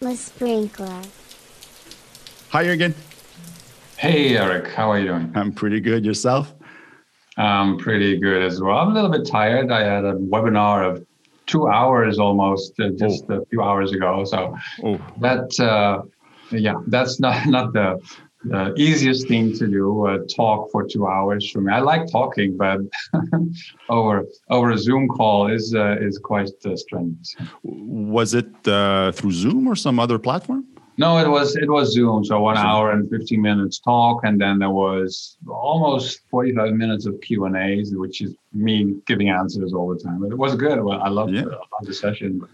The sprinkler. Hi again. Hey, Eric. How are you doing? I'm pretty good. Yourself? I'm pretty good as well. I'm a little bit tired. I had a webinar of two hours almost uh, just oh. a few hours ago. So oh. that, uh, yeah, that's not not the the easiest thing to do uh, talk for two hours for me. I like talking but over over a zoom call is uh, is quite uh, strange was it uh, through zoom or some other platform? No it was it was zoom. So one hour and 15 minutes talk and then there was almost 45 minutes of q and a's which is me giving answers all the time. But it was good. Well i loved, yeah. the, the session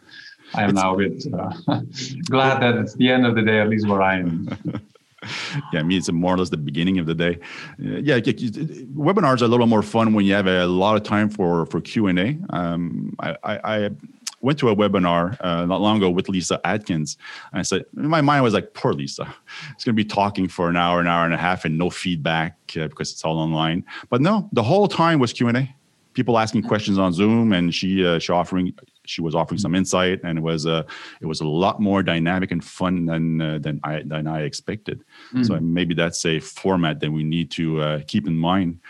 i am it's, now a bit uh, glad that it's the end of the day at least where i am yeah, I mean, it's more or less the beginning of the day. Uh, yeah, webinars are a little more fun when you have a lot of time for for Q and A. Um, I, I, went to a webinar uh, not long ago with Lyssa Adkins, and I said, in my mind was like, poor Lyssa, it's going to be talking for an hour, an hour and a half, and no feedback uh, because it's all online. But no, the whole time was Q and A people asking questions on Zoom, and she uh, she offering she was offering some insight, and it was a uh, it was a lot more dynamic and fun than uh, than I than I expected. Mm. So maybe that's a format that we need to uh, keep in mind.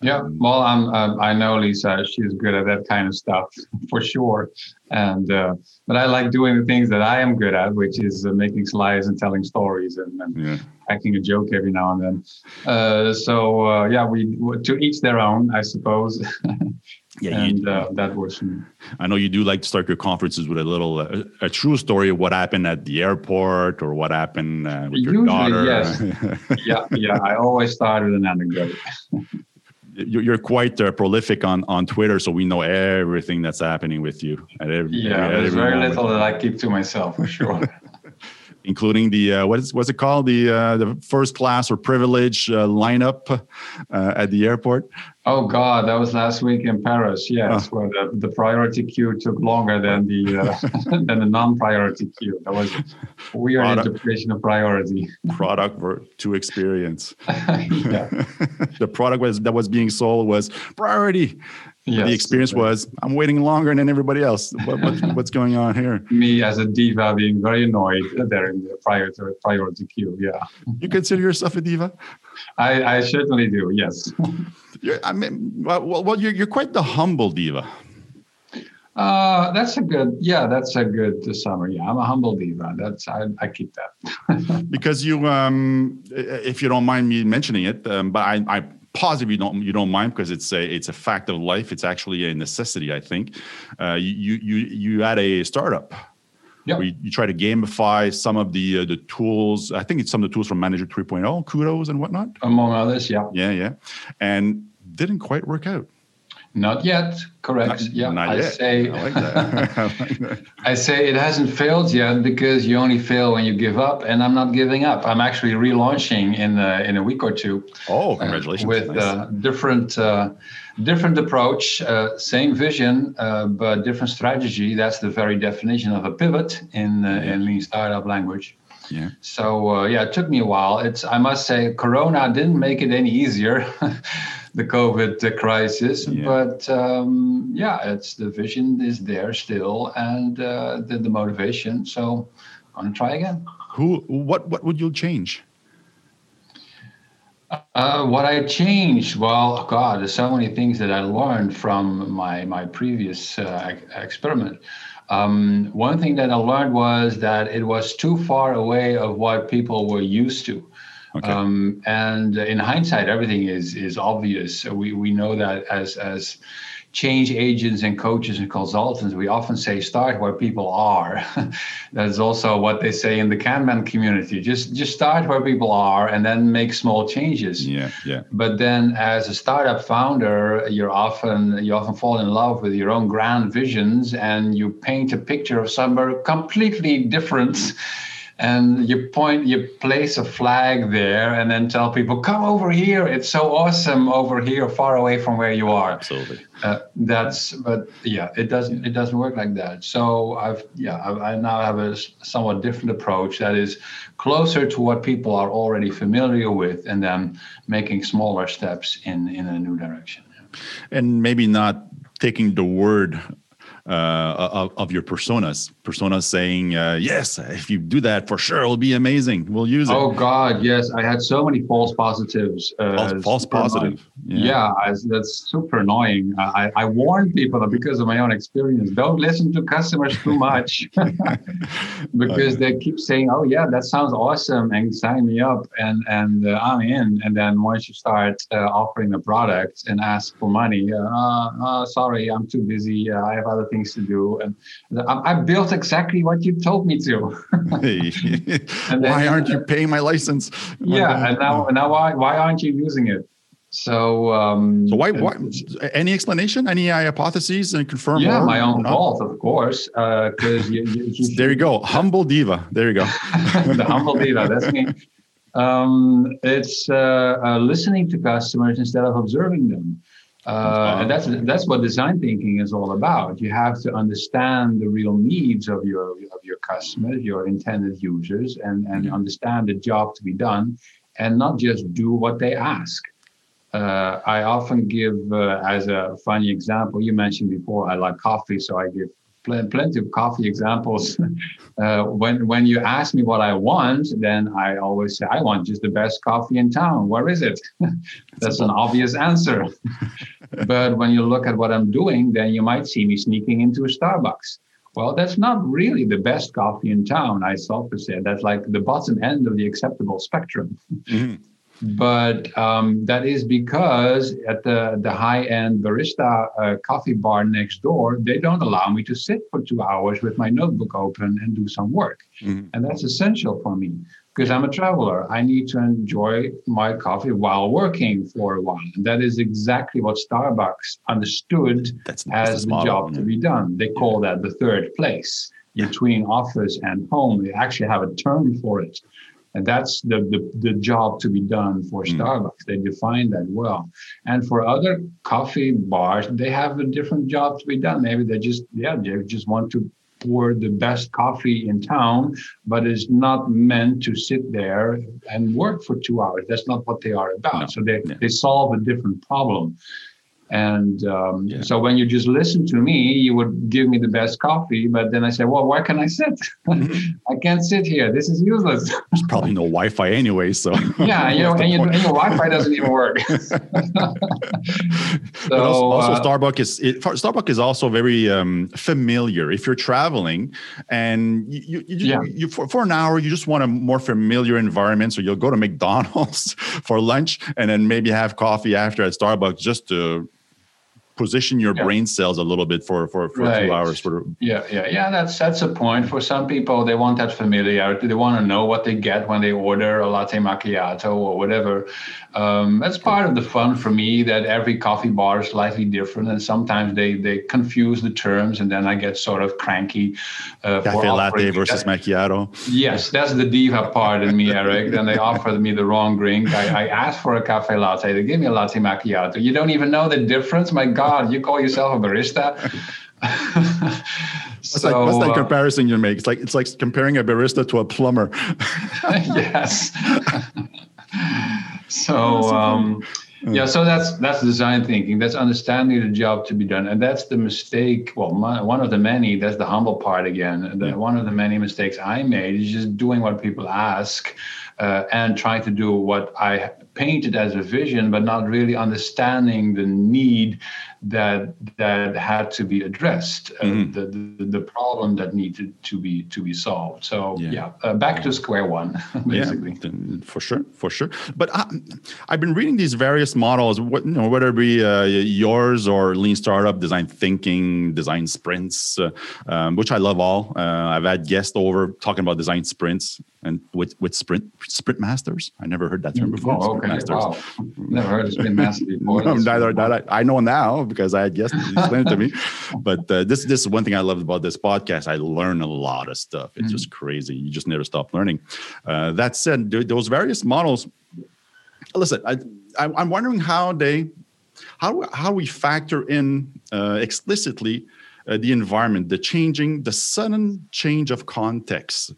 Yeah, um, well, um, I know Lyssa. She's good at that kind of stuff for sure. And uh, but I like doing the things that I am good at, which is uh, making slides and telling stories and, and yeah. acting a joke every now and then. Uh, so uh, yeah, we to each their own, I suppose. yeah, and uh, that was. I know you do like to start your conferences with a little uh, a true story of what happened at the airport or what happened with your daughter. Yes. yeah, yeah. I always start with an anecdote you're quite uh, prolific on on Twitter, so we know everything that's happening with you. At every, yeah, every, there's very little that I keep to myself for sure. including the uh, what is what's it called the uh, the first class or privilege uh, lineup uh, at the airport. Oh God, that was last week in Paris. Yes, oh. where the, the priority queue took longer than the uh, than the non-priority queue. That was a weird product, interpretation of priority. Product to experience. the product was that was being sold was priority. Yes, the experience was I'm waiting longer than everybody else. What, what, what's going on here? Me as a diva being very annoyed there in the priority priority queue. Yeah. You consider yourself a diva? I, I certainly do. Yes. You're, I mean, well, well you're, you're quite the humble diva. Uh, that's a good, yeah, that's a good summary. Yeah, I'm a humble diva. That's I, I keep that. because you, um, if you don't mind me mentioning it, um, but I, I positive you don't you don't mind because it's a it's a fact of life. It's actually a necessity. I think uh, you you you had a startup. where You, you, try to gamify some of the uh, the tools. I think it's some of the tools from Management 3.0, Kudos and whatnot. Among others, yeah. Yeah, yeah. And didn't quite work out. Not yet, correct. Not, yeah, not I yet. say I, like I, I say it hasn't failed yet because you only fail when you give up, and I'm not giving up. I'm actually relaunching in uh, in a week or two. Oh, uh, congratulations! Uh, with nice. uh, different uh, different approach, uh, same vision, but different strategy. That's the very definition of a pivot in yeah. in lean startup language. Yeah. So yeah, it took me a while. It's I must say, Corona didn't make it any easier. the COVID crisis. Yeah. But um, yeah, it's the vision is there still, and uh, the, the motivation. So I'm gonna try again. Who? What? What would you change? Uh, what I changed? Well, God, there's so many things that I learned from my my previous uh, experiment. Um, one thing that I learned was that it was too far away of what people were used to. Okay. Um, and in hindsight, everything is is obvious. We we know that as as change agents and coaches and consultants, we often say start where people are. That's also what they say in the Kanban community. Just just start where people are and then make small changes. Yeah, yeah. But then as a startup founder, you're often you often fall in love with your own grand visions and you paint a picture of somewhere completely different and you point you place a flag there and then tell people come over here. It's so awesome over here far away from where you are. Absolutely. Uh, that's but yeah it doesn't it doesn't work like that. So i've yeah I, I now have a somewhat different approach that is closer to what people are already familiar with and then making smaller steps in in a new direction. And maybe not taking the word uh, of, of, your personas. Personas saying, uh, "Yes, if you do that, for sure, it'll be amazing. We'll use it." Oh God, yes, I had so many false positives. Uh, false, false positive. Yeah, yeah I, that's super annoying. I, I warn people that because of my own experience. Don't listen to customers too much because they keep saying, "Oh yeah, that sounds awesome," and sign me up, and and uh, I'm in. And then once you start uh, offering a product and ask for money, uh, sorry, I'm too busy. I have other things to do. And I, I built exactly what you told me to. why aren't you paying my license? Yeah, and now now why why aren't you using it? So, um, so why, why? Any explanation? Any hypotheses and confirm? Yeah, my own fault, of course. Because uh, there you go, humble diva. There you go, the humble diva. That's me. Um, it's uh, uh, listening to customers instead of observing them. Uh, and that's that's what design thinking is all about. You have to understand the real needs of your of your customers, your intended users, and and understand the job to be done, and not just do what they ask. Uh, I often give uh, as a funny example. You mentioned before I like coffee, so I give pl- plenty of coffee examples. uh, when when you ask me what I want, then I always say I want just the best coffee in town. Where is it? That's an obvious answer. but when you look at what I'm doing, then you might see me sneaking into a Starbucks. Well, that's not really the best coffee in town. I often say that's like the bottom end of the acceptable spectrum. Mm-hmm but um, that is because at the, the high-end barista uh, coffee bar next door they don't allow me to sit for two hours with my notebook open and do some work. Mm-hmm. and that's essential for me because i'm a traveler. I need to enjoy my coffee while working for a while. And that is exactly what starbucks understood that's, as the model, job yeah. to be done. They call that the third place between office and home. They actually have a term for it and that's the, the, the job to be done for mm. Starbucks. They define that well. And for other coffee bars, they have a different job to be done. Maybe they just, yeah, they just want to pour the best coffee in town, but it's not meant to sit there and work for two hours. That's not what they are about. No. So they, yeah. they solve a different problem. And um, yeah. so when you just listen to me, you would give me the best coffee. But then I say, well, where can I sit? Mm-hmm. I can't sit here. This is useless. There's probably no Wi-Fi anyway. So yeah, you know, and, you, and, your Wi-Fi doesn't even work. so also, also uh, Starbucks is it, Starbucks is also very um, familiar. If you're traveling and you you, you, yeah. you for, for, an hour, you just want a more familiar environment. So you'll go to McDonald's for lunch and then maybe have coffee after at Starbucks just to position your yeah. brain cells a little bit for for, for right. a few hours for yeah yeah yeah that's that's a point. For some people they want that familiarity. They want to know what they get when they order a latte macchiato or whatever. Um, that's part of the fun for me that every coffee bar is slightly different and sometimes they they confuse the terms and then i get sort of cranky uh, cafe latte versus that. macchiato. Yes that's the diva part in me eric. Then they offered me the wrong drink. I, I asked for a cafe latte. They give me a latte macchiato. You don't even know the difference. My god God, you call yourself a barista? so, what's, that, what's that uh, comparison you make? It's like it's like comparing a barista to a plumber. yes. so um, yeah, so that's that's design thinking. That's understanding the job to be done, and that's the mistake. Well, my, one of the many. That's the humble part again. The, one of the many mistakes I made is just doing what people ask, uh, and trying to do what I painted as a vision, but not really understanding the need that that had to be addressed, uh, mm-hmm. the, the, the problem that needed to be to be solved. So yeah, yeah uh, back to square one, basically. Yeah, for sure, for sure. But I, have been reading these various models, what, you know, whether it be uh, yours or Lean Startup, Design Thinking, Design Sprints, uh, um, which I love all. Uh, I've had guests over talking about design sprints and with with sprint sprint masters. I never heard that term mm, before. Oh, okay. Wow. Never heard of sprint master before. no, neither, neither, I know now because I had guests explain it to me. But uh, this this is one thing I love about this podcast. I learn a lot of stuff. It's mm-hmm. just crazy. You just never stop learning. Uh, that said, those various models. Listen, I, I am wondering how they how how we factor in uh, explicitly uh, the environment, the changing, the sudden change of context.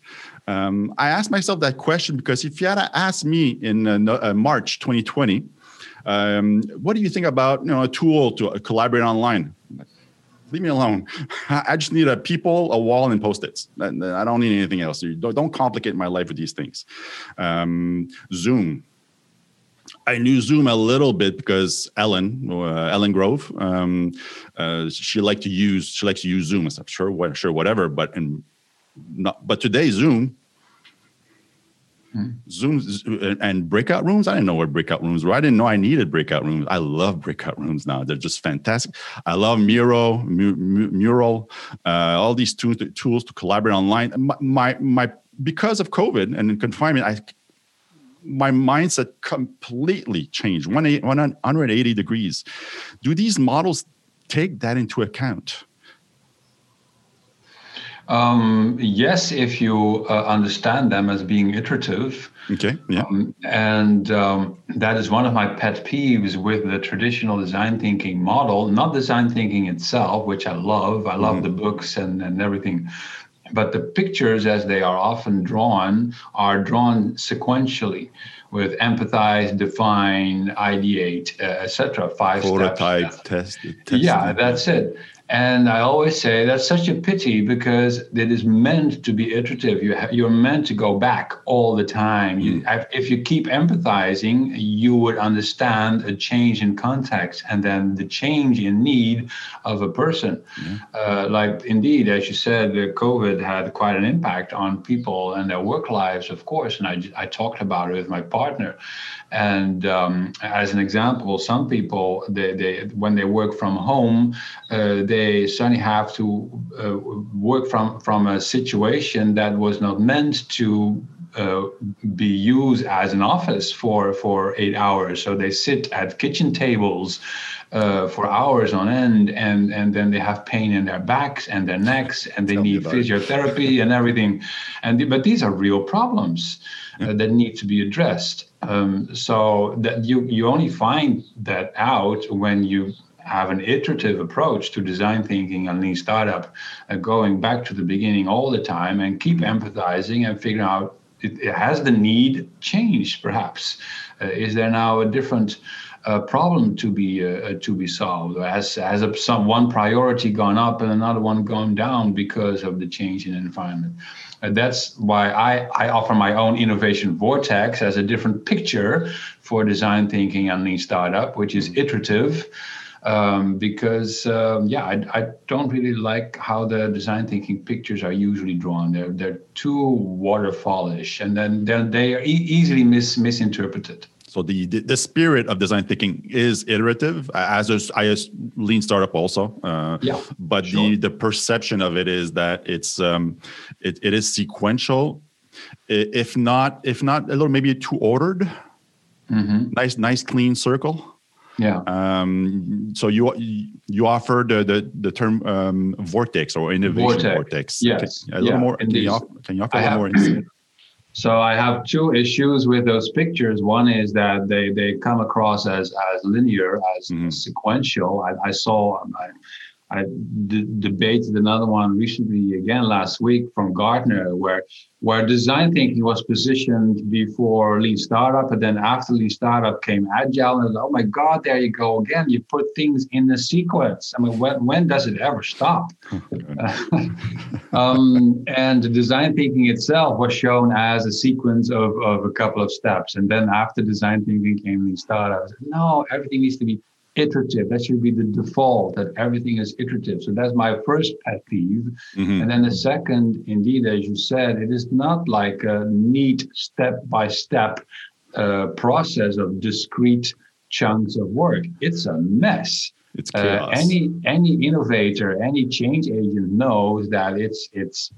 Um, I asked myself that question because if you had asked me in uh, uh, March 2020, um, what do you think about you know a tool to collaborate online? leave me alone. I just need a people, a wall, and post-its. I don't need anything else. Don't complicate my life with these things. Um, Zoom. I knew Zoom a little bit because Ellen, uh, Ellen Grove, um, uh, she liked to use she likes to use Zoom. I said, sure, sure, whatever. But in not, but today Zoom Zoom and breakout rooms. I didn't know what breakout rooms were. I didn't know I needed breakout rooms. I love breakout rooms now. They're just fantastic. I love Miro, Mural, uh, all these tools, tools to collaborate online. My, my, my because of COVID and confinement, I my mindset completely changed 180 degrees. Do these models take that into account? Um, yes, if you uh, understand them as being iterative. Okay. Yeah. Um, and um, that is one of my pet peeves with the traditional design thinking model, not design thinking itself, which I love. I love mm-hmm. the books and, and everything. But the pictures, as they are often drawn, are drawn sequentially with empathize, define, ideate, uh, etc. Five prototype, test, test. Yeah, that's it. And I always say that's such a pity because it is meant to be iterative. You ha- you're meant to go back all the time. You, mm. if you keep empathizing, you would understand a change in context and then the change in need of a person. Mm. Uh, like indeed, as you said, COVID had quite an impact on people and their work lives, of course. And I, I talked about it with my partner. And um, as an example, some people, they, they when they work from home, uh, they suddenly have to uh, work from from a situation that was not meant to uh, be used as an office for for eight hours. So they sit at kitchen tables uh, for hours on end, and and then they have pain in their backs and their necks, and they Tell need physiotherapy and everything. And but these are real problems uh, that need to be addressed. Um, so that you you only find that out when you have an iterative approach to design thinking and lean startup, uh, going back to the beginning all the time and keep empathizing and figuring out it, it has the need changed perhaps. Uh, is there now a different uh, problem to be uh, to be solved? Has has a, some one priority gone up and another one gone down because of the change in environment? And that's why I, I offer my own innovation vortex as a different picture for design thinking and lean startup, which is iterative. Um, because um, yeah, I, I, don't really like how the design thinking pictures are usually drawn. They're they're too waterfallish, and then they are e- easily mis- misinterpreted. So the, the, spirit of design thinking is iterative, as is, lean startup also. Uh, yeah. But sure. the the perception of it is that it's um, it, it is sequential, if not if not a little maybe too ordered. Mm-hmm. Nice nice clean circle. Yeah. Um, so you you offer the the, the term um, vortex or innovation vortex. vortex. Yes. A little more. Can you, offer, can you offer a little more insight? So I have two issues with those pictures. One is that they, they come across as, as linear, as mm-hmm. sequential. I, I saw, I, I d- debated another one recently again last week from Gartner, where where design thinking was positioned before lean startup, and then after lean startup came agile. And oh my God, there you go again. You put things in the sequence. I mean, when when does it ever stop? um, and design thinking itself was shown as a sequence of, of a couple of steps, and then after design thinking came lean startup. no, everything needs to be iterative. That should be the default that everything is iterative. So that's my first pet peeve. Mm-hmm. And then the second, indeed, as you said, it is not like a neat step by step process of discrete chunks of work. It's a mess. It's uh, chaos. Uh, any any innovator, any change agent knows that it's it's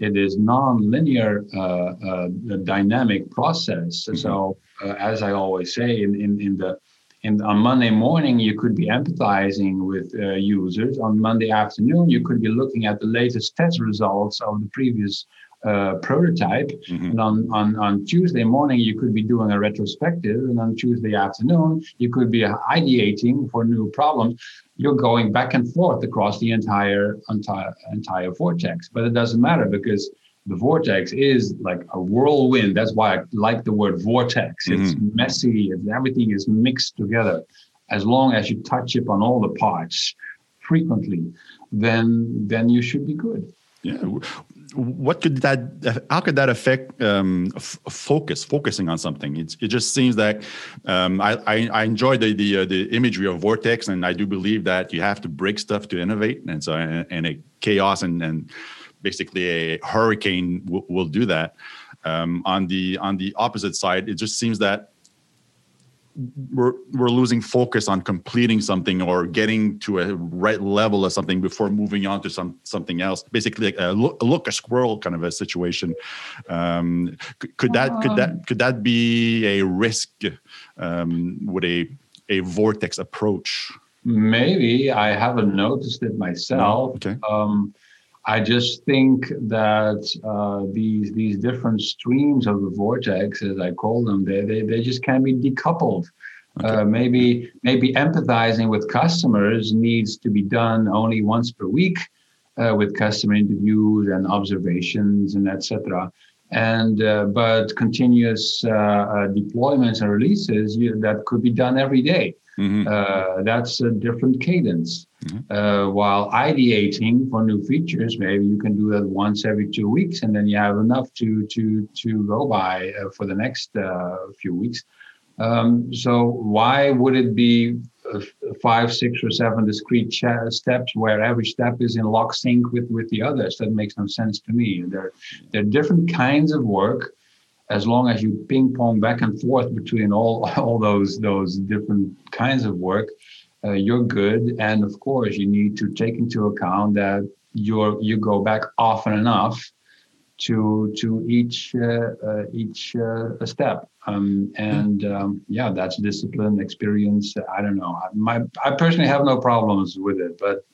it is non-linear uh, uh, dynamic process. Mm-hmm. So uh, as I always say in, in, in the and on Monday morning, you could be empathizing with uh, users. On Monday afternoon, you could be looking at the latest test results of the previous uh, prototype. Mm-hmm. And on, on, on Tuesday morning, you could be doing a retrospective. And on Tuesday afternoon, you could be ideating for new problems. You're going back and forth across the entire entire entire vortex. But it doesn't matter because the vortex is like a whirlwind. That's why I like the word vortex. It's mm-hmm. messy. Everything is mixed together. As long as you touch it on all the parts frequently, then then you should be good. Yeah. What could that? How could that affect um, f- focus? Focusing on something. It's, it just seems that um, I, I, I enjoy the the, uh, the imagery of vortex, and I do believe that you have to break stuff to innovate, and so and, and a chaos and and basically a hurricane w- will do that. Um, on the on the opposite side, it just seems that we're we're losing focus on completing something or getting to a right level of something before moving on to some something else. Basically, like a look, a, look, a squirrel kind of a situation. Um, could, could, that could that could that be a risk um, with a a vortex approach? Maybe I haven't noticed it myself. Okay. Um, I just think that uh, these these different streams of the vortex, as I call them, they they, they just can be decoupled. Okay. Uh, maybe maybe empathizing with customers needs to be done only once per week, uh, with customer interviews and observations and etc. And uh, but continuous uh, uh, deployments and releases you, that could be done every day. Mm-hmm. that's a different cadence. Mm-hmm. Uh, while ideating for new features, maybe you can do that once every two weeks, and then you have enough to to to go by uh, for the next uh, few weeks. Um, so why would it be five, six, or seven discrete steps where every step is in lock sync with with the others? That makes no sense to me. There, there are different kinds of work. As long as you ping pong back and forth between all all those those different kinds of work, uh, you're good. And of course, you need to take into account that you're you go back often enough to to each uh, uh, each uh, step. Um, and um, yeah, that's discipline, experience. I don't know. My I personally have no problems with it, but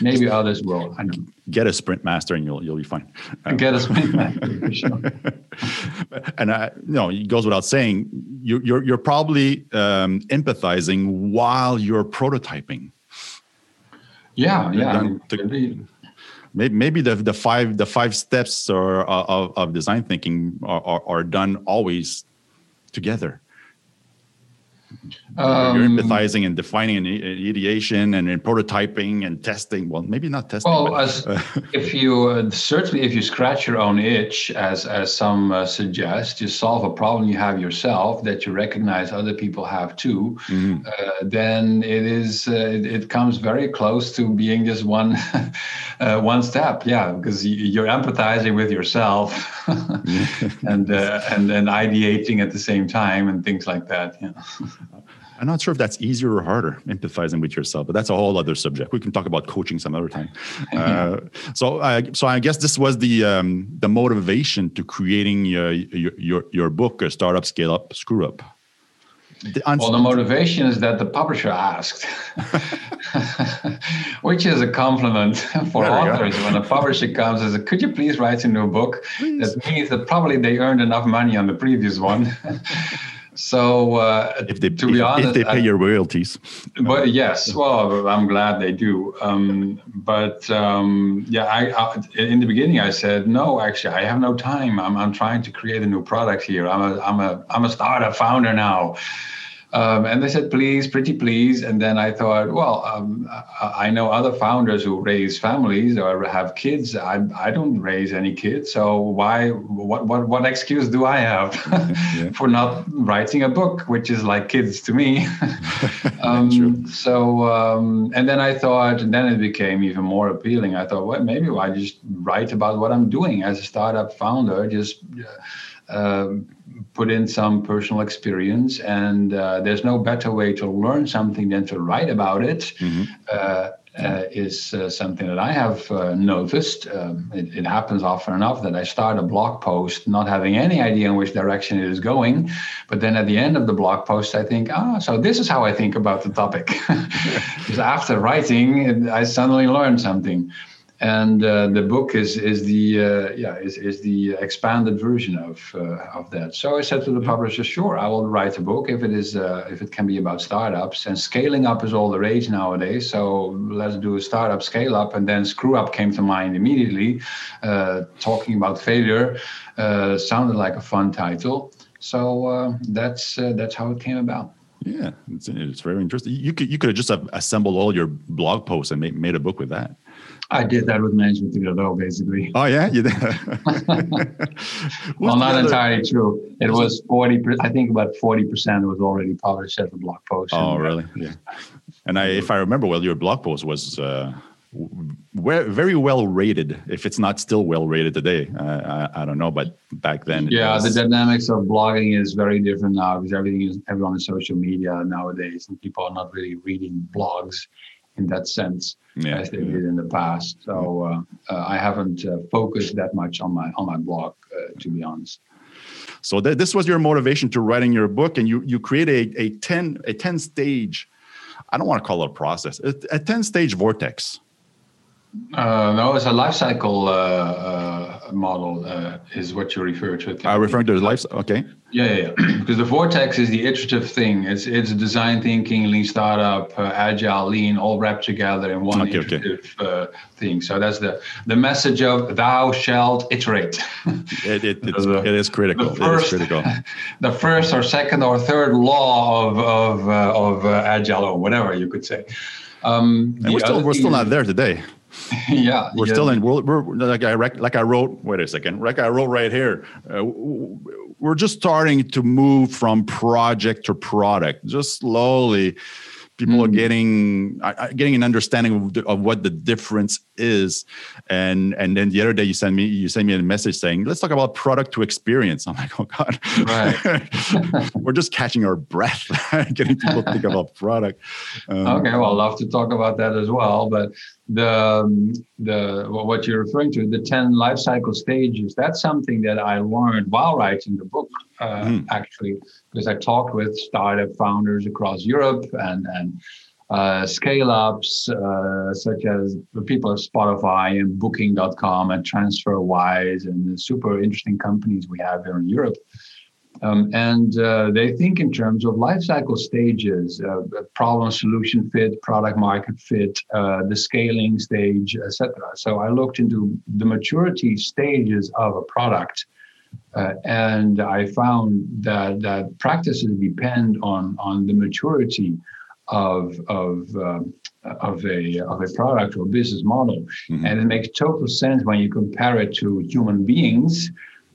Maybe others will. I know. Get a sprint master, and you'll you'll be fine. Um, Get a sprint master, sure. and I, know, it goes without saying, you, you're you're probably um, empathizing while you're prototyping. Yeah, yeah. maybe maybe the the five the five steps or of, of design thinking are, are, are done always together. Um, You're empathizing and defining and ideation and prototyping and testing. Well, maybe not testing. Well, but, as, uh, if you uh, certainly if you scratch your own itch, as as some uh, suggest, you solve a problem you have yourself that you recognize other people have too. Mm-hmm. Uh, then it is uh, it, it, comes very close to being just one uh, one step. Yeah, because you're empathizing with yourself and and and ideating at the same time and things like that. Yeah. I'm not sure if that's easier or harder, empathizing with yourself, but that's a whole other subject. We can talk about coaching some other time. Uh, so, uh, so I guess this was the um, the motivation to creating your your your book, Startup, Scale Up, Screw Up. The well, the motivation is that the publisher asked, which is a compliment for authors. When a publisher comes and says, "Could you please write a new book?" Please. That means that probably they earned enough money on the previous one. So uh, if they, to be if, honest, if they pay I, your royalties. But yes, well, I'm glad they do. Um, but um, yeah, I, I, in the beginning I said no. Actually, I have no time. I'm, I'm trying to create a new product here. I'm a I'm a I'm a startup founder now. Um, and they said, please, pretty please. And then I thought, well, um, I know other founders who raise families or have kids. I, I don't raise any kids. So why, what, what, what excuse do I have yeah. for not writing a book, which is like kids to me? um, so, um, and then I thought, and then it became even more appealing. I thought, well, maybe I just write about what I'm doing as a startup founder, just, uh, put in some personal experience, and uh, there's no better way to learn something than to write about it. Mm-hmm. Uh, uh, is uh, something that I have uh, noticed. Um, it, it, happens often enough that I start a blog post not having any idea in which direction it is going, but then at the end of the blog post, I think, ah, so this is how I think about the topic. because after writing, I suddenly learned something and uh, the book is is the uh, yeah is, is the expanded version of uh, of that. So I said to the publisher, sure, I will write a book if it is uh, if it can be about startups and scaling up is all the rage nowadays. So let's do a startup scale up, and then screw up came to mind immediately. Uh, talking about failure uh, sounded like a fun title. So that's that's how it came about. Yeah, it's, it's very interesting. You could you could have just assembled all your blog posts and made, made a book with that. I did that with Management 3.0, basically. Oh yeah, you did. well, not other? entirely true. It was forty. I think about forty percent was already published as a blog post. Oh, really? Yeah. And I, if I remember well, your blog post was. Uh, very well rated. If it's not still well rated today, uh, I, I, don't know, but back then, yeah, was. the dynamics of blogging is very different now because everything is everyone is social media nowadays, and people are not really reading blogs in that sense yeah. as they did in the past. So uh, uh, I haven't uh, focused that much on my on my blog, uh, to be honest. So th- this was your motivation to writing your book, and you you create a, a ten a ten stage. I don't want to call it a process, a, a ten stage vortex uh, no, it's a life cycle uh, uh, model, uh, is what you refer to. I referring to the life. Okay. Yeah, yeah, yeah. because the vortex is the iterative thing. It's it's design thinking, lean startup, uh, agile, lean, all wrapped together in one okay, iterative okay. Uh, thing. So that's the the message of thou shalt iterate. it, it, the, it is critical. First, it is critical. the first or second or third law of of of agile or whatever you could say. Um, we're still we're still not there today. yeah, we're yeah. still in. We're, we're like I like I wrote. Wait a second. Like I wrote right here. Uh, we're just starting to move from project to product, just slowly people are getting uh, getting an understanding of, the, of, what the difference is and and then the other day you send me you send me a message saying let's talk about product to experience i'm like oh god right we're just catching our breath getting people to think about product um, okay well i'd love to talk about that as well but the um, the what you're referring to the 10 life cycle stages that's something that i learned while writing the book uh, mm. actually because I talked with startup founders across Europe and and uh, scale ups uh, such as the people at Spotify and Booking.com and TransferWise and the super interesting companies we have here in Europe. Um, and uh, they think in terms of life cycle stages, uh, problem solution fit, product market fit, uh, the scaling stage, etc. So I looked into the maturity stages of a product uh, and I found that that practices depend on on the maturity of of uh, of a of a product or business model, mm-hmm. and it makes total sense when you compare it to human beings.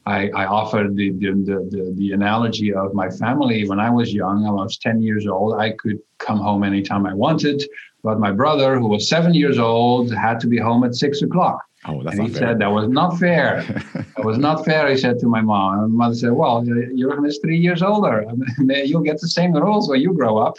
I, I offered the the, the the analogy of my family when I was young. I was ten years old. I could come home anytime I wanted, but my brother, who was seven years old, had to be home at six o'clock. Oh, that's and he said that was not fair. that was not fair. He said to my mom. And my mother said, "Well, Jurgen is three years older. You'll get the same rules when you grow up."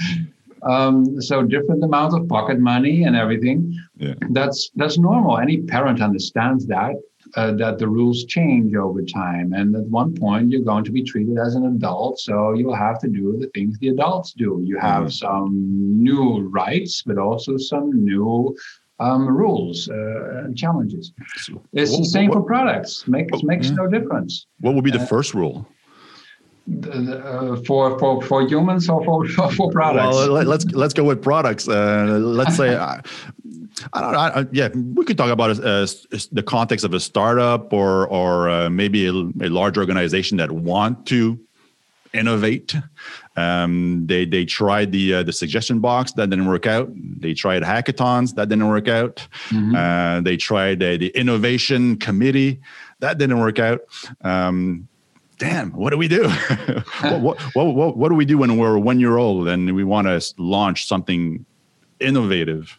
um, so different amount of pocket money and everything. Yeah. That's that's normal. Any parent understands that. Uh, that the rules change over time, and at one point you're going to be treated as an adult, so you'll have to do the things the adults do. You have mm-hmm. some new rights, but also some new um, rules uh, and challenges. So, it's what, the same what, for products. Makes what, makes yeah. no difference. What would be the uh, first rule? Uh, for for for humans or for for products? Well, let, us let's go with products. Uh, let's say. I, I don't know. I, yeah, we could talk about uh, the context of a startup or or uh, maybe a, a large organization that want to innovate. Um, they they tried the uh, the suggestion box that didn't work out. They tried hackathons that didn't work out. Mm-hmm. Uh, they tried uh, the innovation committee that didn't work out. Um, damn, what do we do? what, what, what, what do we do when we're one year old and we want to launch something innovative?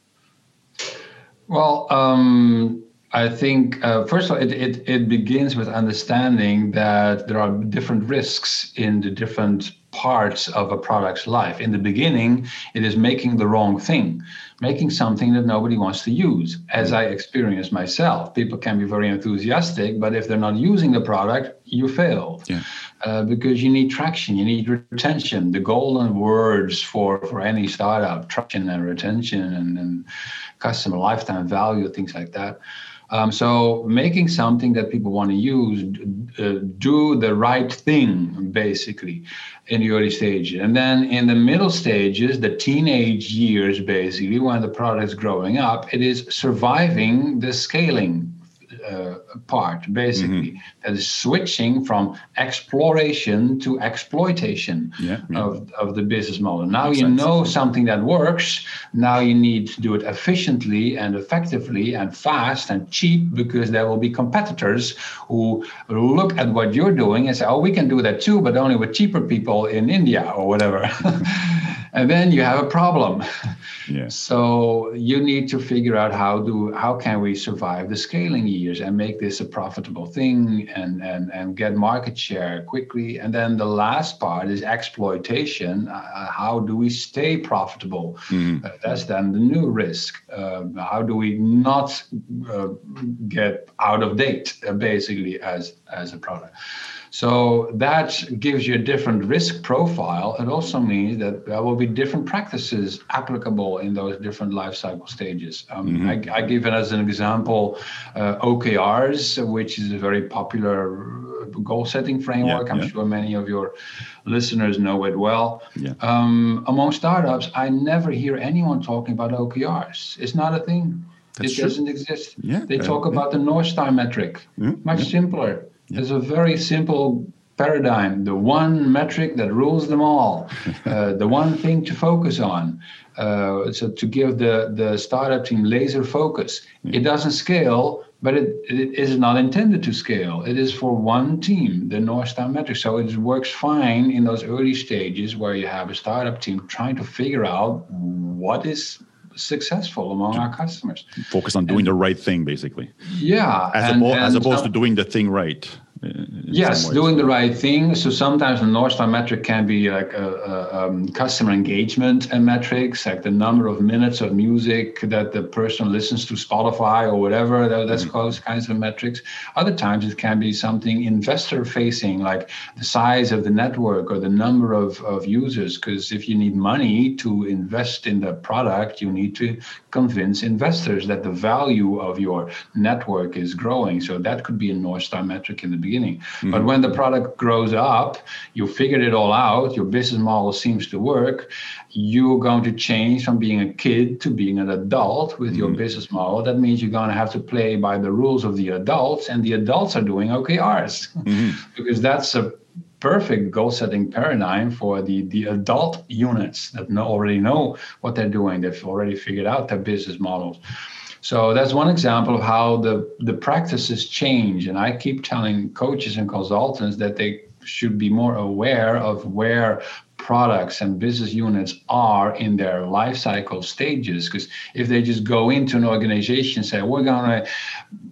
Well, um, I think uh, first of all, it, it, it begins with understanding that there are different risks in the different parts of a product's life. In the beginning, it is making the wrong thing, making something that nobody wants to use. As I experienced myself, people can be very enthusiastic, but if they're not using the product, you fail. Yeah. Uh, because you need traction, you need retention. The golden words for, for any startup traction and retention and, and customer lifetime value, things like that. Um, so making something that people want to use, uh, do the right thing, basically, in the early stages. And then in the middle stages, the teenage years, basically, when the product is growing up, it is surviving the scaling uh, part, basically, mm-hmm. that is switching from exploration to exploitation yeah, yeah. Of, of the business model. Now Makes you sense. know something that works. Now you need to do it efficiently and effectively and fast and cheap because there will be competitors who look at what you're doing and say, oh, we can do that too, but only with cheaper people in India or whatever. and then you have a problem. Yeah. So you need to figure out how do how can we survive the scaling years and make this a profitable thing and and and get market share quickly. And then the last part is exploitation. Uh, how do we stay profitable? Mm-hmm. Uh, that's then the new risk. Uh, how do we not uh, get out of date, uh, basically, as as a product? So that gives you a different risk profile. It also means that there will be different practices applicable in those different life cycle stages. Um, mm-hmm. I, I, give it as an example uh, OKRs, which is a very popular goal setting framework. Yeah, I'm yeah. sure many of your listeners know it well. Yeah. Um, among startups, I never hear anyone talking about OKRs. It's not a thing. That's it true. doesn't exist. Yeah, they talk about the North Star metric. Much simpler it's a very simple paradigm, the one metric that rules them all, uh, the one thing to focus on. Uh, so to give the, the startup team laser focus. It doesn't scale, but it, it is not intended to scale. It is for one team, the North Star metric. So it works fine in those early stages where you have a startup team trying to figure out what is successful among our customers. Focus on doing and, the right thing, basically. Yeah. As, and, abo- and as opposed to doing the thing right yes doing the right thing. So sometimes the north star metric can be like a, a um, customer engagement and metrics like the number of minutes of music that the person listens to spotify or whatever that, that's mm-hmm. those kinds of metrics. Other times it can be something investor facing like the size of the network or the number of, of users because if you need money to invest in the product you need to convince investors that the value of your network is growing. So that could be a north star metric in the beginning beginning. Mm-hmm. But when the product grows up, you figured it all out, your business model seems to work, you're going to change from being a kid to being an adult with mm-hmm. your business model. That means you're going to have to play by the rules of the adults, and the adults are doing OKRs mm-hmm. because that's a perfect goal setting paradigm for the, the adult units that know, already know what they're doing. They've already figured out their business models. So that's one example of how the, the practices change. And I keep telling coaches and consultants that they should be more aware of where products and business units are in their life cycle stages because if they just go into an organization and say we're going to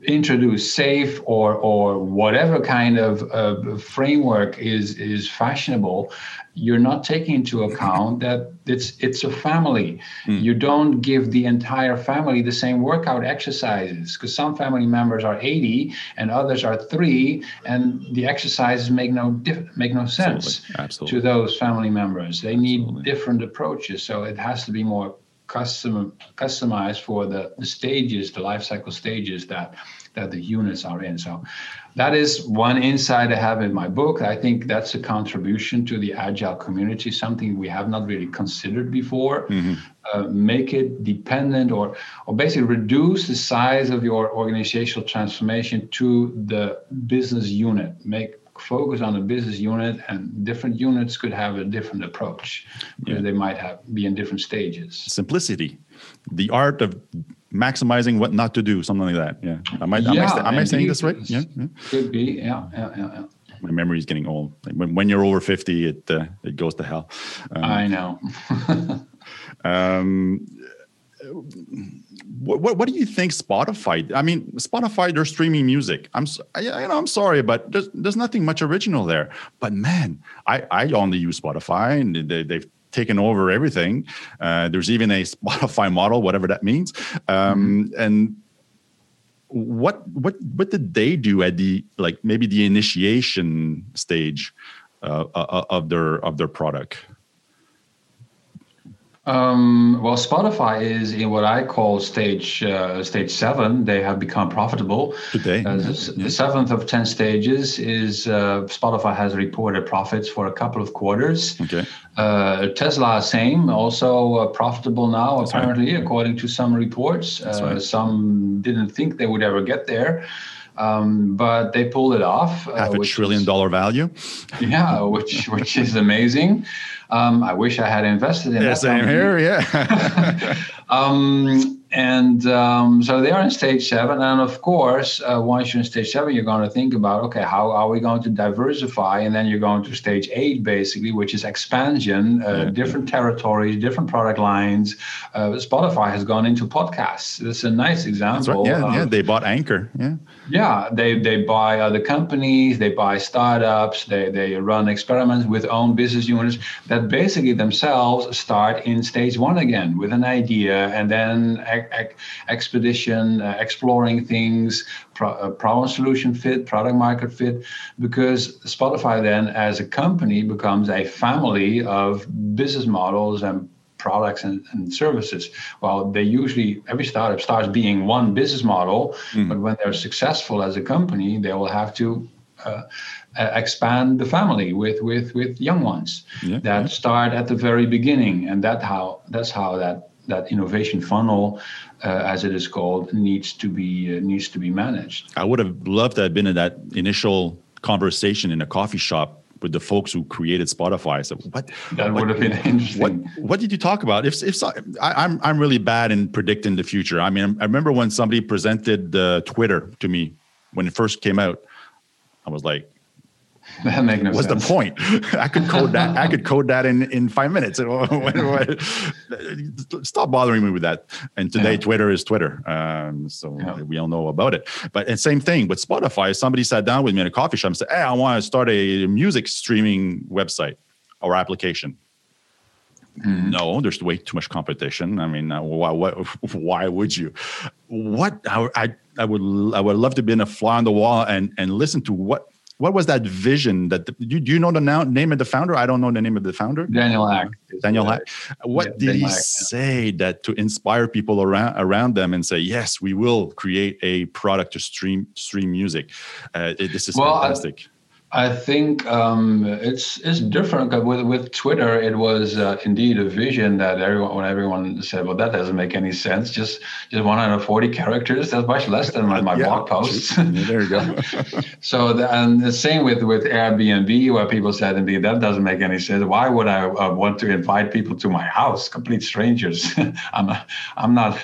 introduce SAFe or or whatever kind of uh, framework is is fashionable you're not taking into account that it's it's a family. Mm. You don't give the entire family the same workout exercises because some family members are 80 and others are three, and the exercises make no diff- make no sense Absolutely. Absolutely. to those family members. They need Absolutely. different approaches, so it has to be more custom customized for the, the stages, the life cycle stages that that the units are in. So that is one insight I have in my book. I think that's a contribution to the agile community, something we have not really considered before. Mm-hmm. Uh, make it dependent or, or basically reduce the size of your organizational transformation to the business unit. Make focus on the business unit and different units could have a different approach because yeah. they might have be in different stages simplicity the art of maximizing what not to do, something like that. Yeah. Am I, am I, am I saying this right? Yeah, yeah. Could be. Yeah. Yeah. Yeah. yeah. My memory is getting old. When, when you're over 50, it, uh, it goes to hell. Um, I know. um, what, what, what do you think Spotify? I mean, Spotify they're streaming music. I'm I, you know I'm sorry, but there's there's nothing much original there. But man, I I only use Spotify, and they, they've taken over everything. Uh, there's even a Spotify model, whatever that means. Um, mm-hmm. And what what what did they do at the like maybe the initiation stage uh, uh of their of their product? Um, well, Spotify is in what I call stage uh, stage seven. They have become profitable. Today, uh, the, yeah. the, seventh of ten stages is uh, Spotify has reported profits for a couple of quarters. Okay. Uh, Tesla, same, also uh, profitable now, That's apparently, right. according to some reports. Uh, right. Some didn't think they would ever get there. Um, but they pulled it off. Uh, Half a trillion is, dollar value. Yeah, which which is amazing. Um, I wish I had invested in yeah, that. Same here, yeah. um, and um, so they are in stage seven. And of course, uh, once you're in stage seven, you're going to think about, okay, how are we going to diversify? And then you're going to stage eight, basically, which is expansion, uh, yeah. different territories, different product lines. Uh, Spotify has gone into podcasts. This is a nice example. Right. Yeah, yeah, they bought Anchor. Yeah. Yeah, they, they buy other companies, they buy startups, they, they run experiments with own business units that basically themselves start in stage one again with an idea and then expedition, uh, exploring things, pro- uh, problem solution fit, product market fit, because Spotify then as a company becomes a family of business models and products and, and, services. Well, they usually every startup starts being one business model, mm. but when they're successful as a company, they will have to uh, expand the family with with with young ones yeah, that yeah. start at the very beginning, and that how that's how that that innovation funnel, uh, as it is called, needs to be uh, needs to be managed. I would have loved to have been in that initial conversation in a coffee shop with the folks who created Spotify. So what that what, would have been interesting. What what did you talk about? If if so, I, am I'm, I'm really bad in predicting the future. I mean, I remember when somebody presented uh, Twitter to me when it first came out. I was like, that no What's sense. the point? I could code that. I could code that in in five minutes. Stop bothering me with that. And today, yeah. Twitter is Twitter. Um, so yeah. we all know about it. But and same thing with Spotify. Somebody sat down with me in a coffee shop and said, "Hey, I want to start a music streaming website or application." Mm-hmm. No, there's way too much competition. I mean, uh, why, why, why would you? What I, I, I would I would love to be in a fly on the wall and and listen to what what was that vision that the, you, do you know the now, name of the founder i don't know the name of the founder daniel Ek. daniel Ek. what yeah, did daniel he say yeah. that to inspire people around around them and say yes we will create a product to stream stream music uh, it, this is well, fantastic I think um, it's it's different with with Twitter. It was uh, indeed a vision that everyone when everyone said, "Well, that doesn't make any sense." Just just 140 characters. That's much less than my, my yeah, blog posts. there you go. so the, and the same with with Airbnb, where people said, "Indeed, that doesn't make any sense. Why would I uh, want to invite people to my house, complete strangers? I'm I'm not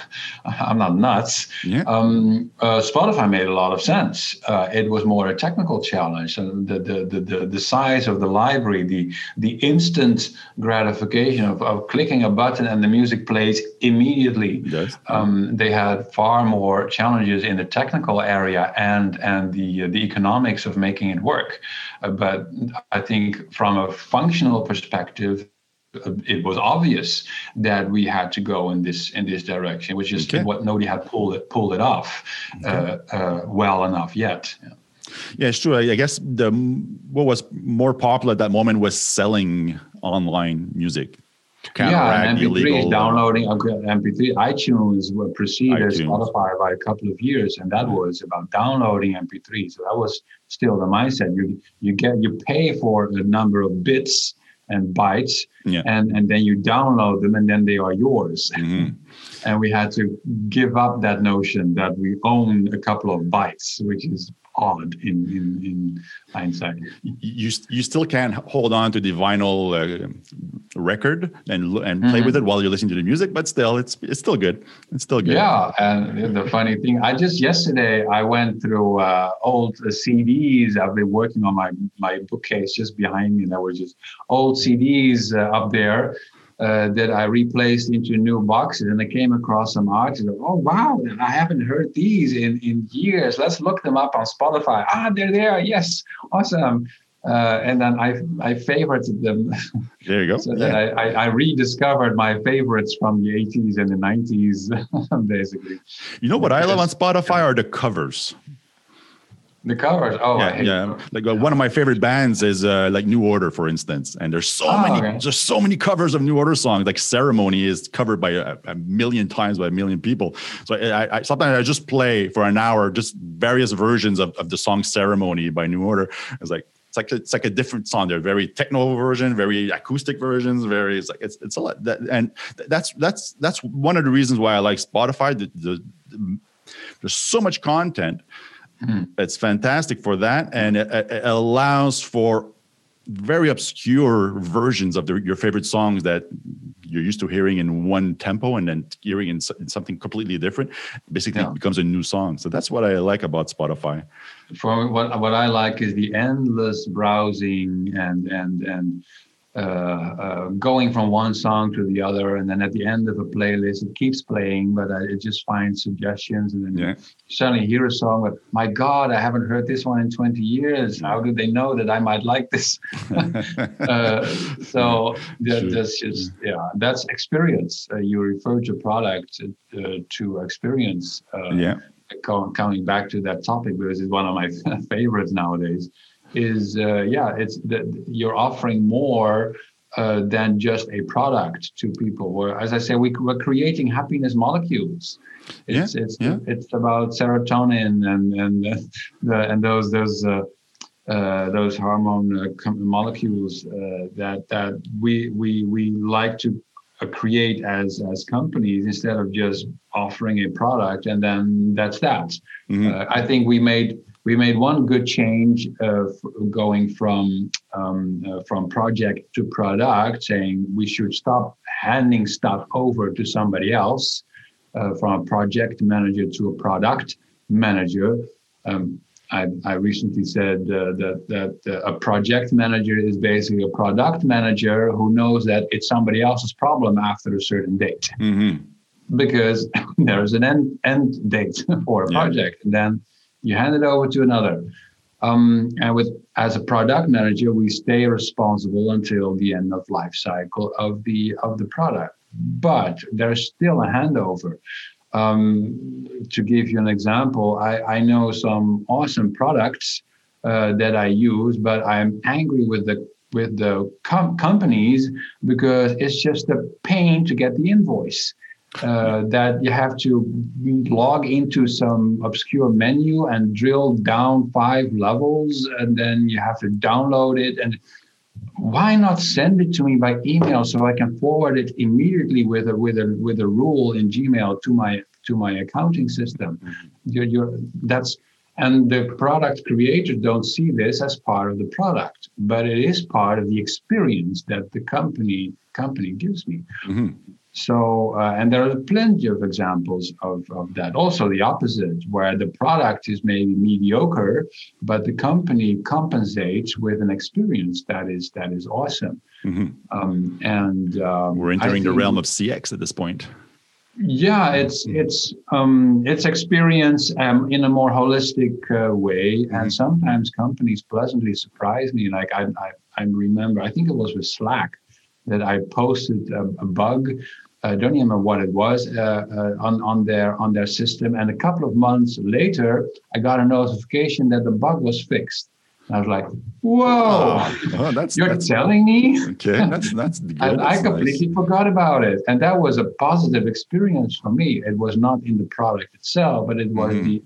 I'm not nuts." Yeah. Um, uh, Spotify made a lot of sense. Uh, it was more a technical challenge, and the the, the, the, the size of the library, the, the instant gratification of, of clicking a button and the music plays immediately. Yes. Um, they had far more challenges in the technical area and, and the, the economics of making it work. Uh, but I think from a functional perspective, uh, it was obvious that we had to go in this in this direction, which is okay. what nobody had pulled it pulled it off okay. uh, uh, well enough yet. Yeah. Yeah, it's true. I guess the what was more popular at that moment was selling online music. Yeah, and MP3 downloading MP3. iTunes were preceded iTunes. Spotify by a couple of years, and that was about downloading MP3. So that was still the mindset. You you get you pay for the number of bits and bytes, yeah. and and then you download them, and then they are yours. Mm-hmm. and we had to give up that notion that we own a couple of bytes, which is odd in, in, in hindsight. You, you still can't hold on to the vinyl uh, record and and play mm-hmm. with it while you're listening to the music, but still, it's it's still good. It's still good. Yeah, and the funny thing, I just yesterday I went through uh, old CDs. I've been working on my my bookcase just behind me. And there were just old CDs uh, up there uh, that I replaced into new boxes, and I came across some artists. Oh wow, I haven't heard these in in years. Let's look them up on Spotify. Ah, they're there. Yes, awesome. Uh, and then I I favorited them. There you go. so yeah. I, I, I, rediscovered my favorites from the 80s and the 90s, basically. You know what I love on Spotify are the covers. The covers. Oh, yeah, yeah. Like uh, one of my favorite bands is uh, like New Order, for instance. And there's so oh, many, okay. there's so many covers of New Order songs. Like Ceremony is covered by a, a million times by a million people. So I, I, sometimes I just play for an hour, just various versions of, of the song Ceremony by New Order. It's like it's like it's like a different song. They're very techno version, very acoustic versions, very it's like it's it's a lot. That, and that's that's that's one of the reasons why I like Spotify. The, the, the, there's so much content Mm. It's fantastic for that, and it, it allows for very obscure versions of the, your favorite songs that you're used to hearing in one tempo and then hearing in, in something completely different basically yeah. becomes a new song so that's what i like about spotify for what what i like is the endless browsing and and and uh, uh, going from one song to the other, and then at the end of a playlist, it keeps playing, but uh, it just finds suggestions, and then yeah. you suddenly hear a song. But my God, I haven't heard this one in 20 years. How do they know that I might like this? Uh, so that, that's just yeah, that's experience. Uh, you refer to product to experience. yeah. Coming back to that topic because it's one of my favorites nowadays is uh, yeah it's that you're offering more uh, than just a product to people where as i say we, we're creating happiness molecules it's yeah, it's yeah. it's about serotonin and and uh, the, and those those uh, uh, those hormone uh, molecules uh that that we we we like to create as as companies instead of just offering a product and then that's that. Mm-hmm. I think we made we made one good change uh, going from um, uh, from project to product, saying we should stop handing stuff over to somebody else, uh, from a project manager to a product manager. Um, I, I, recently said uh, that that uh, a project manager is basically a product manager who knows that it's somebody else's problem after a certain date. Mm-hmm. Because there's an end end date for a project, yeah. and then you hand it over to another. Um, and with as a product manager, we stay responsible until the end of life cycle of the of the product. But there's still a handover. Um, to give you an example, I, I know some awesome products uh, that I use, but I'm angry with the with the com- companies because it's just a pain to get the invoice uh, that you have to log into some obscure menu and drill down five levels and then you have to download it and why not send it to me by email so I can forward it immediately with a with a with a rule in Gmail to my to my accounting system. Mm-hmm. You're, you're, that's and the product creators don't see this as part of the product, but it is part of the experience that the company company gives me. Mm-hmm. So, uh, and there are plenty of examples of, of that. Also, the opposite, where the product is maybe mediocre, but the company compensates with an experience that is that is awesome. Mm-hmm. Um, and um, we're entering the realm of CX at this point. Yeah, it's mm-hmm. it's um, it's experience um, in a more holistic uh, way, mm-hmm. and sometimes companies pleasantly surprise me. Like I, I, I remember, I think it was with Slack that I posted a, a bug I don't even remember what it was uh, uh, on on their on their system. And a couple of months later, I got a notification that the bug was fixed. I was like, "Whoa! Oh, oh, that's, You're that's, telling me?" Okay, that's that's good. and that's I completely nice. forgot about it, and that was a positive experience for me. It was not in the product itself, but it was mm. the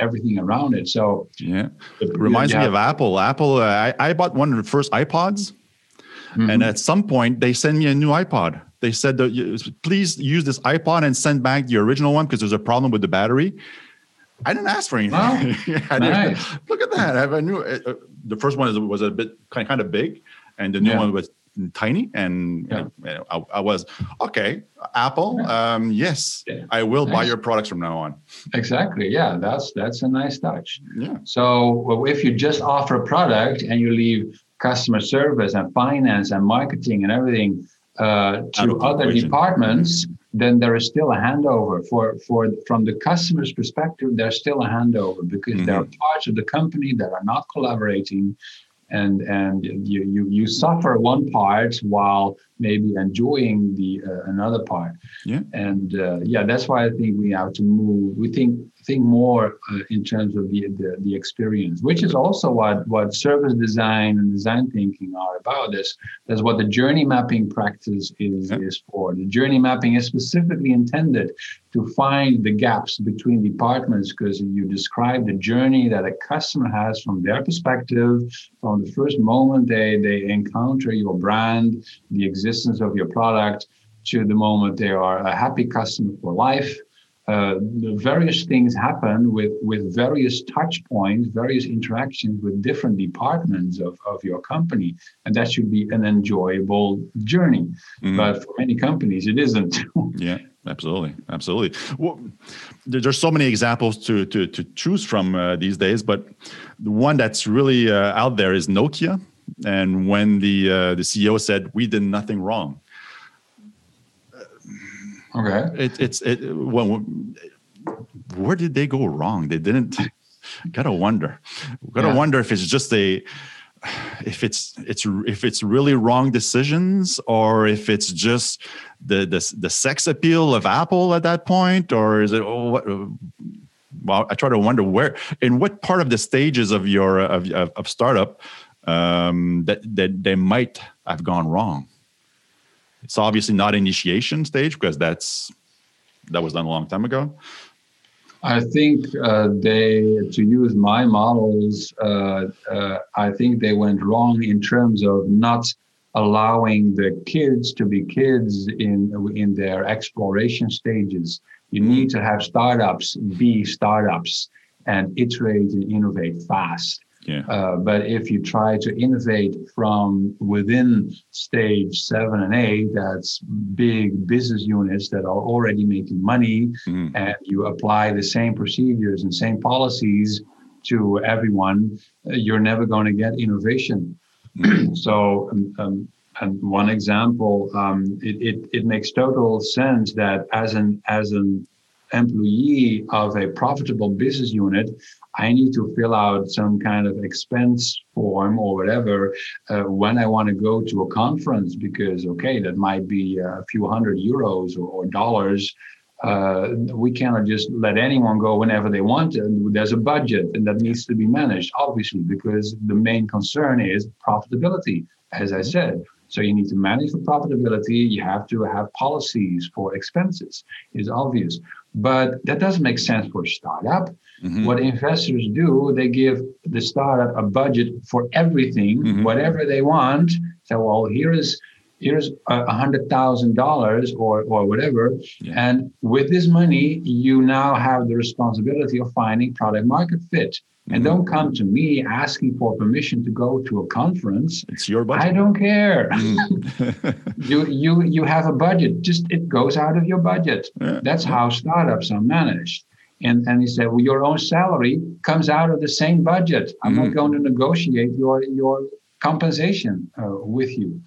everything around it. So yeah, it reminds me of Apple. Apple. Uh, I, I bought one of the first iPods, mm-hmm. and at some point they send me a new iPod they said that please use this iPod and send back the original one because there's a problem with the battery. I didn't ask for anything. Wow. nice. Look at that. I have a new. Uh, the first one was a bit kind kind of big, and the new yeah. one was tiny. And yeah. you know, I, I, was okay. Apple, um, yes. I will nice. buy your products from now on. Exactly. Yeah, that's that's a nice touch. Yeah. So if you just offer a product and you leave customer service and finance and marketing and everything uh, to other departments, then there is still a handover for for from the customer's perspective. There's still a handover because mm-hmm. there are parts of the company that are not collaborating, and and you you you suffer one part while maybe enjoying the uh, another part. Yeah, and uh, yeah, that's why I think we have to move. We think think more uh, in terms of the, the, the experience, which is also what what service design and design thinking are about. This that's what the journey mapping practice is yeah. is for. The journey mapping is specifically intended to find the gaps between departments because you describe the journey that a customer has from their perspective, from the first moment they they encounter your brand, the existence of your product, to the moment they are a happy customer for life uh, various things happen with, with various touch points, various interactions with different departments of, of your company. And that should be an enjoyable journey. Mm-hmm. But for many companies, it isn't. yeah. Absolutely, absolutely. Well, there's so many examples to to, to choose from uh, these days, but the one that's really uh, out there is Nokia. And when the uh, the CEO said we did nothing wrong, Okay. It, it's it. Well, where did they go wrong? They didn't. gotta wonder. Gotta yeah. wonder if it's just a if it's it's if it's really wrong decisions or if it's just the the, the sex appeal of apple at that point or is it oh, what well i try to wonder where in what part of the stages of your of, of, of startup um, that that they might have gone wrong it's obviously not initiation stage because that's that was done a long time ago. I think uh, they, to use my models, uh, uh, I think they went wrong in terms of not allowing the kids to be kids in in their exploration stages. You need to have startups be startups and iterate and innovate fast. Yeah. Uh, but if you try to innovate from within stage seven and eight, that's big business units that are already making money, mm-hmm. and you apply the same procedures and same policies to everyone, uh, you're never going to get innovation. Mm-hmm. so, um, um, and one example, um, it, it, it makes total sense that as an as an employee of a profitable business unit, I need to fill out some kind of expense form or whatever uh, when I want to go to a conference because, okay, that might be a few hundred euros or, or dollars. Uh, we cannot just let anyone go whenever they want. And there's a budget and that needs to be managed, obviously, because the main concern is profitability, as I said. So you need to manage the profitability. You have to have policies for expenses. It's obvious. But that doesn't make sense for a startup. Mm-hmm. What investors do, they give the startup a budget for everything, mm-hmm. whatever they want. So, well, here is here's a hundred thousand dollars or or whatever, yeah. and with this money, you now have the responsibility of finding product market fit. And don't come to me asking for permission to go to a conference. It's your budget. I don't care. Mm. you you you have a budget. Just it goes out of your budget. Yeah. That's how startups are managed. And and he said, well, your own salary comes out of the same budget. I'm mm-hmm. not going to negotiate your your compensation uh, with you.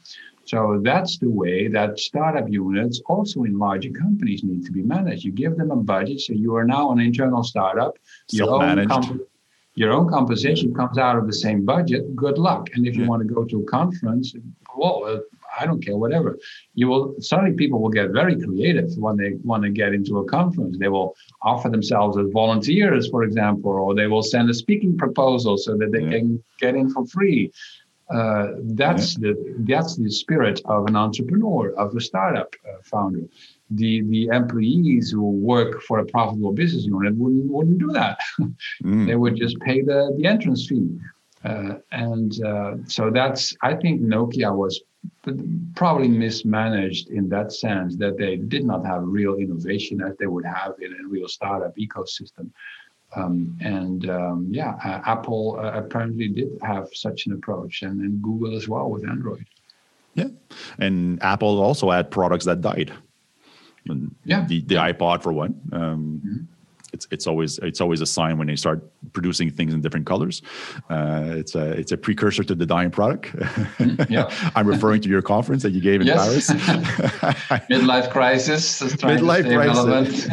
So that's the way that startup units, also in larger companies, need to be managed. You give them a budget. So you are now an internal startup. Your own, comp- your own compensation comes out of the same budget. Good luck. And if you yeah. want to go to a conference, well, uh, I don't care, whatever. You will suddenly people will get very creative when they want to get into a conference. They will offer themselves as volunteers, for example, or they will send a speaking proposal so that they yeah. can get in for free. Uh, that's yeah. the that's the spirit of an entrepreneur, of a startup uh, founder. The the employees who work for a profitable business unit wouldn't wouldn't do that. mm. They would just pay the the entrance fee, uh, and uh, so that's I think Nokia was probably mismanaged in that sense that they did not have real innovation as they would have in a real startup ecosystem. Um, and um, yeah, uh, Apple uh, apparently did have such an approach, and, and Google as well with Android. Yeah, and Apple also had products that died. Yeah, the, the iPod for one. Um, mm-hmm it's it's always it's always a sign when they start producing things in different colors. Uh, it's a it's a precursor to the dying product. Mm, yeah. I'm referring to your conference that you gave in yes. Paris. Midlife crisis. Midlife crisis.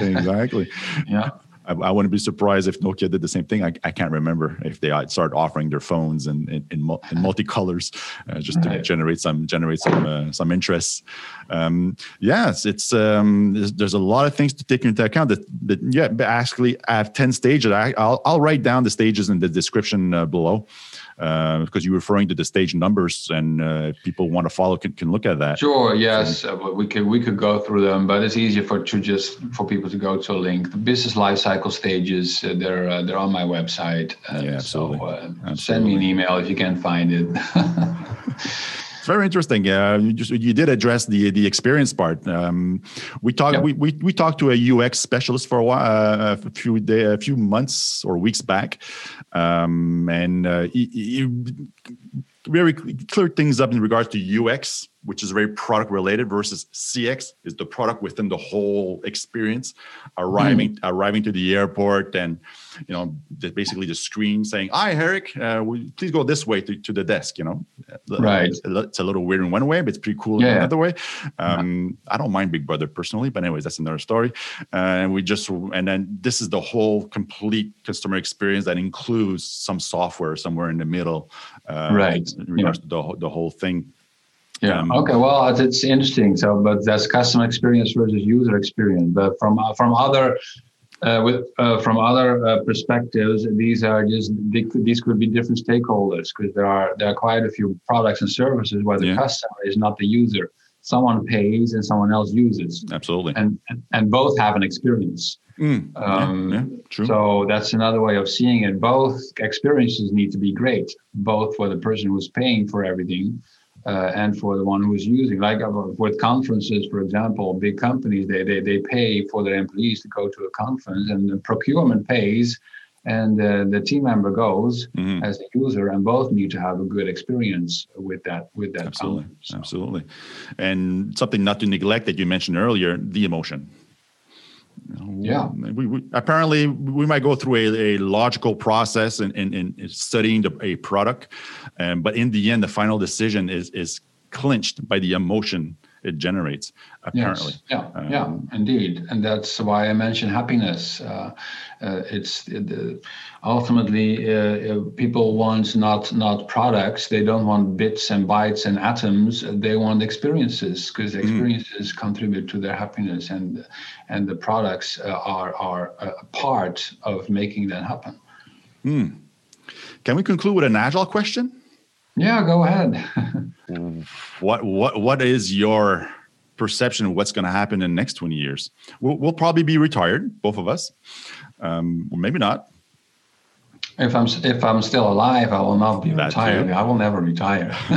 exactly. Yeah. I, I, wouldn't be surprised if Nokia did the same thing. I, I can't remember if they started offering their phones in in, in, in multicolors uh, just right. to generate some generate some uh, some interest. Um, yes, it's um, there's, there's, a lot of things to take into account. That, that yeah, actually, I have ten stages. I, will I'll write down the stages in the description uh, below because uh, you're referring to the stage numbers and uh, people want to follow can, can look at that. Sure. Yes, so, uh, we could we could go through them, but it's easier for to just for people to go to a link. The business life cycle stages uh, they're uh, they're on my website. yeah, absolutely. So absolutely. send me an email if you can find it. very interesting. Uh, you, just, you did address the the experience part. Um, we talked yep. we, we we talked to a UX specialist for a while, uh, a few day, a few months or weeks back, um, and uh, he, he very clear things up in regards to UX, which is very product related, versus CX is the product within the whole experience, arriving mm. arriving to the airport and you know basically the screen saying, "Hi, Eric, uh, please go this way to, to the desk." You know, right? It's a little weird in one way, but it's pretty cool yeah. in another way. Um, yeah. I don't mind Big Brother personally, but anyways, that's another story. Uh, and we just and then this is the whole complete customer experience that includes some software somewhere in the middle, uh, right? In regards yeah. to the, the whole thing. Yeah. Um, okay. Well, it's interesting. So, but that's customer experience versus user experience. But from from other uh, with uh, from other uh, perspectives, these are just could, these could be different stakeholders because there are there are quite a few products and services where the yeah. customer is not the user. Someone pays and someone else uses. Absolutely. And and, and both have an experience. Mm, um, yeah, yeah, true. So that's another way of seeing it. Both experiences need to be great, both for the person who's paying for everything uh, and for the one who's using. Like uh, with conferences, for example, big companies they, they they pay for their employees to go to a conference, and the procurement pays, and uh, the team member goes mm-hmm. as a user, and both need to have a good experience with that with that. Absolutely, so. absolutely, and something not to neglect that you mentioned earlier: the emotion. Yeah. We, we, apparently we might go through a, a logical process in, in, in studying the, a product, um, but in the end, the final decision is is clinched by the emotion it generates apparently yes. yeah um, yeah indeed and that's why i mentioned happiness uh, uh, it's it, ultimately uh, uh, people want not not products they don't want bits and bytes and atoms they want experiences because mm. experiences mm. contribute to their happiness and and the products uh, are are a part of making that happen mm. can we conclude with an agile question yeah go ahead. What what what is your perception of what's going to happen in the next 20 years? We'll, we'll probably be retired both of us. Um, maybe not. If I'm if I'm still alive, I will not be that retired. Too. I will never retire.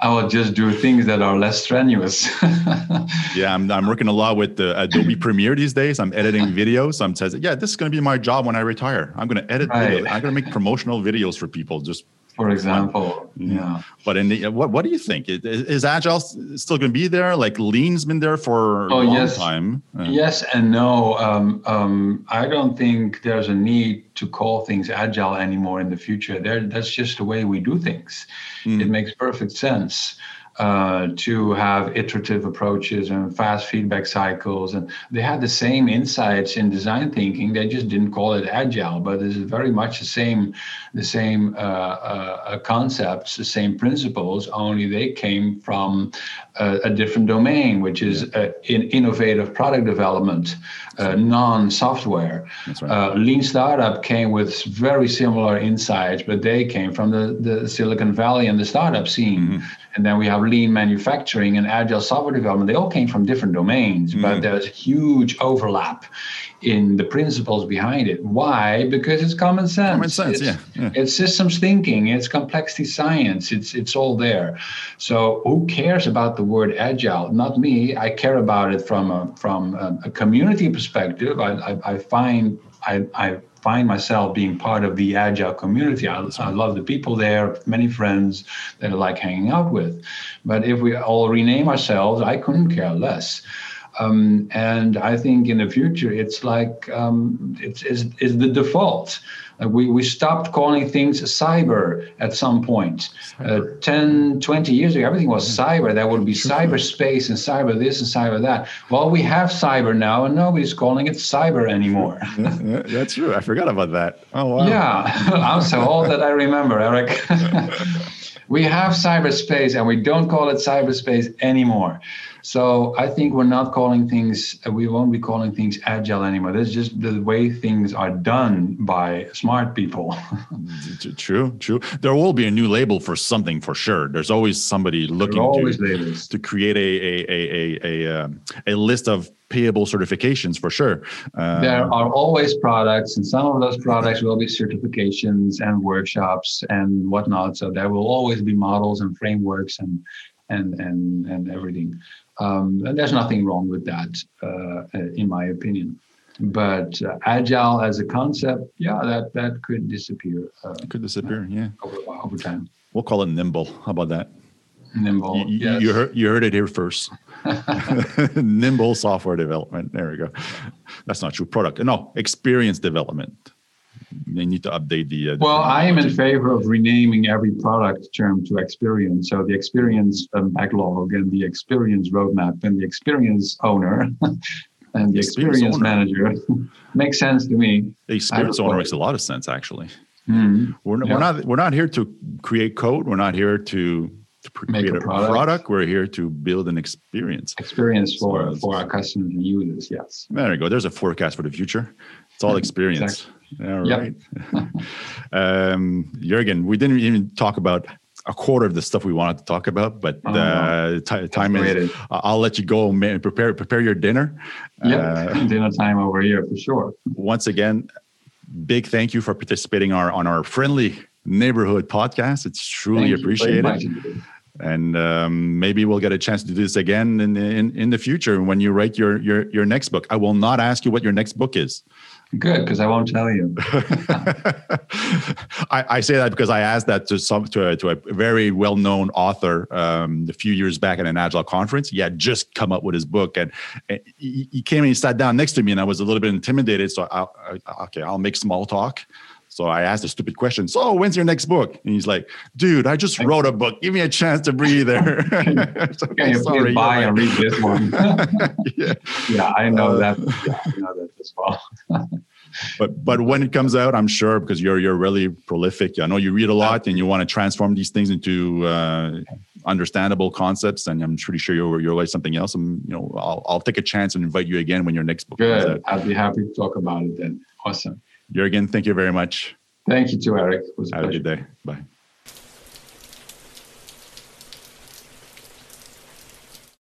I will just do things that are less strenuous. yeah, I'm I'm working a lot with the Adobe Premiere these days. I'm editing videos. I'm saying, yeah, this is going to be my job when I retire. I'm going to edit right. videos. I'm going to make promotional videos for people just for example. Yeah. But in the, what what do you think? Is, is agile still going to be there? Like lean's been there for oh, a long yes. time. Uh, yes and no. Um, um, I don't think there's a need to call things agile anymore in the future. There, that's just the way we do things. Mm. It makes perfect sense uh, to have iterative approaches and fast feedback cycles. And they had the same insights in design thinking. They just didn't call it agile, but it's very much the same, the same uh, uh, concepts, the same principles. Only they came from a, a different domain, which is uh, in innovative product development, uh, non-software. Right. Uh, Lean startup came with very similar insights, but they came from the, the Silicon Valley and the startup scene. Mm-hmm and then we have lean manufacturing and agile software development. They all came from different domains, mm. but there's huge overlap in the principles behind it. Why? Because it's common sense. Common sense, it's, yeah, yeah. It's systems thinking. It's complexity science. It's it's all there. So who cares about the word agile? Not me. I care about it from a from a, a community perspective. I, I, I find I, I find myself being part of the agile community. I, I, love the people there, many friends that I like hanging out with. But if we all rename ourselves, I couldn't care less. Um, and I think in the future, it's like um, it's, it's, it's the default. Uh, we, we stopped calling things cyber at some point. Uh, 10, 20 years ago, everything was cyber. There would be cyberspace and cyber this and cyber that. Well, we have cyber now, and nobody's calling it cyber anymore. that's true. I forgot about that. Oh, wow. Yeah, I'm so old that I remember, Eric. we have cyberspace, and we don't call it cyberspace anymore. So I think we're not calling things, we won't be calling things agile anymore. That's just the way things are done by smart people. true, true. There will be a new label for something for sure. There's always somebody looking always to, to create a a a a a, um, a list of payable certifications for sure. Uh, there are always products, and some of those products will be certifications and workshops and whatnot. So there will always be models and frameworks and and and and everything. Um, and there's nothing wrong with that, uh, in my opinion. But uh, agile as a concept, yeah, that that could disappear. Uh, could disappear, yeah, over, over time. We'll call it nimble. How about that? Nimble. You, yes. you, heard, you heard it here first. nimble software development. There we go. That's not true. Product. No, experience development. They need to update the. Uh, the well, I am in favor of renaming every product term to experience. So the experience um, backlog and the experience roadmap and the experience owner and the experience, experience manager makes sense to me. The experience owner makes a lot of sense, actually. Mm-hmm. We're, yeah. we're not we're not here to create code. We're not here to to create a, a product. product. We're here to build an experience. Experience for so, for our customers and users. Yes. There you go. There's a forecast for the future. It's all experience. Exactly. All right. Yep. um, Jurgen, we didn't even talk about a quarter of the stuff we wanted to talk about, but oh, uh, time is. I'll let you go and prepare prepare your dinner. Yeah, uh, dinner time over here for sure. Once again, big thank you for participating our, on our friendly neighborhood podcast. It's truly Thank appreciated. And um, maybe we'll get a chance to do this again in, in, in the future when you write your, your, your next book. I will not ask you what your next book is. Good, because I won't tell you. I, I, say that because I asked that to some to a, to a very well known author um, a few years back at an agile conference. He had just come up with his book, and, and he, he, came and he sat down next to me, and I was a little bit intimidated. So I, I, okay, I'll make small talk. So I asked a stupid question. So when's your next book? And he's like, dude, I just wrote a book. Give me a chance to breathe there. so, Can you please buy and read this one? yeah. yeah, I know uh, that. Yeah, I know that as well. but but when it comes out, I'm sure because you're you're really prolific. I know you read a lot and you want to transform these things into uh, understandable concepts. And I'm pretty sure you're you're like something else. And you know, I'll I'll take a chance and invite you again when your next book Good. comes out. I'd be happy to talk about it then. Awesome. Jurgen, thank you very much. Thank you too, Eric. Have a good day.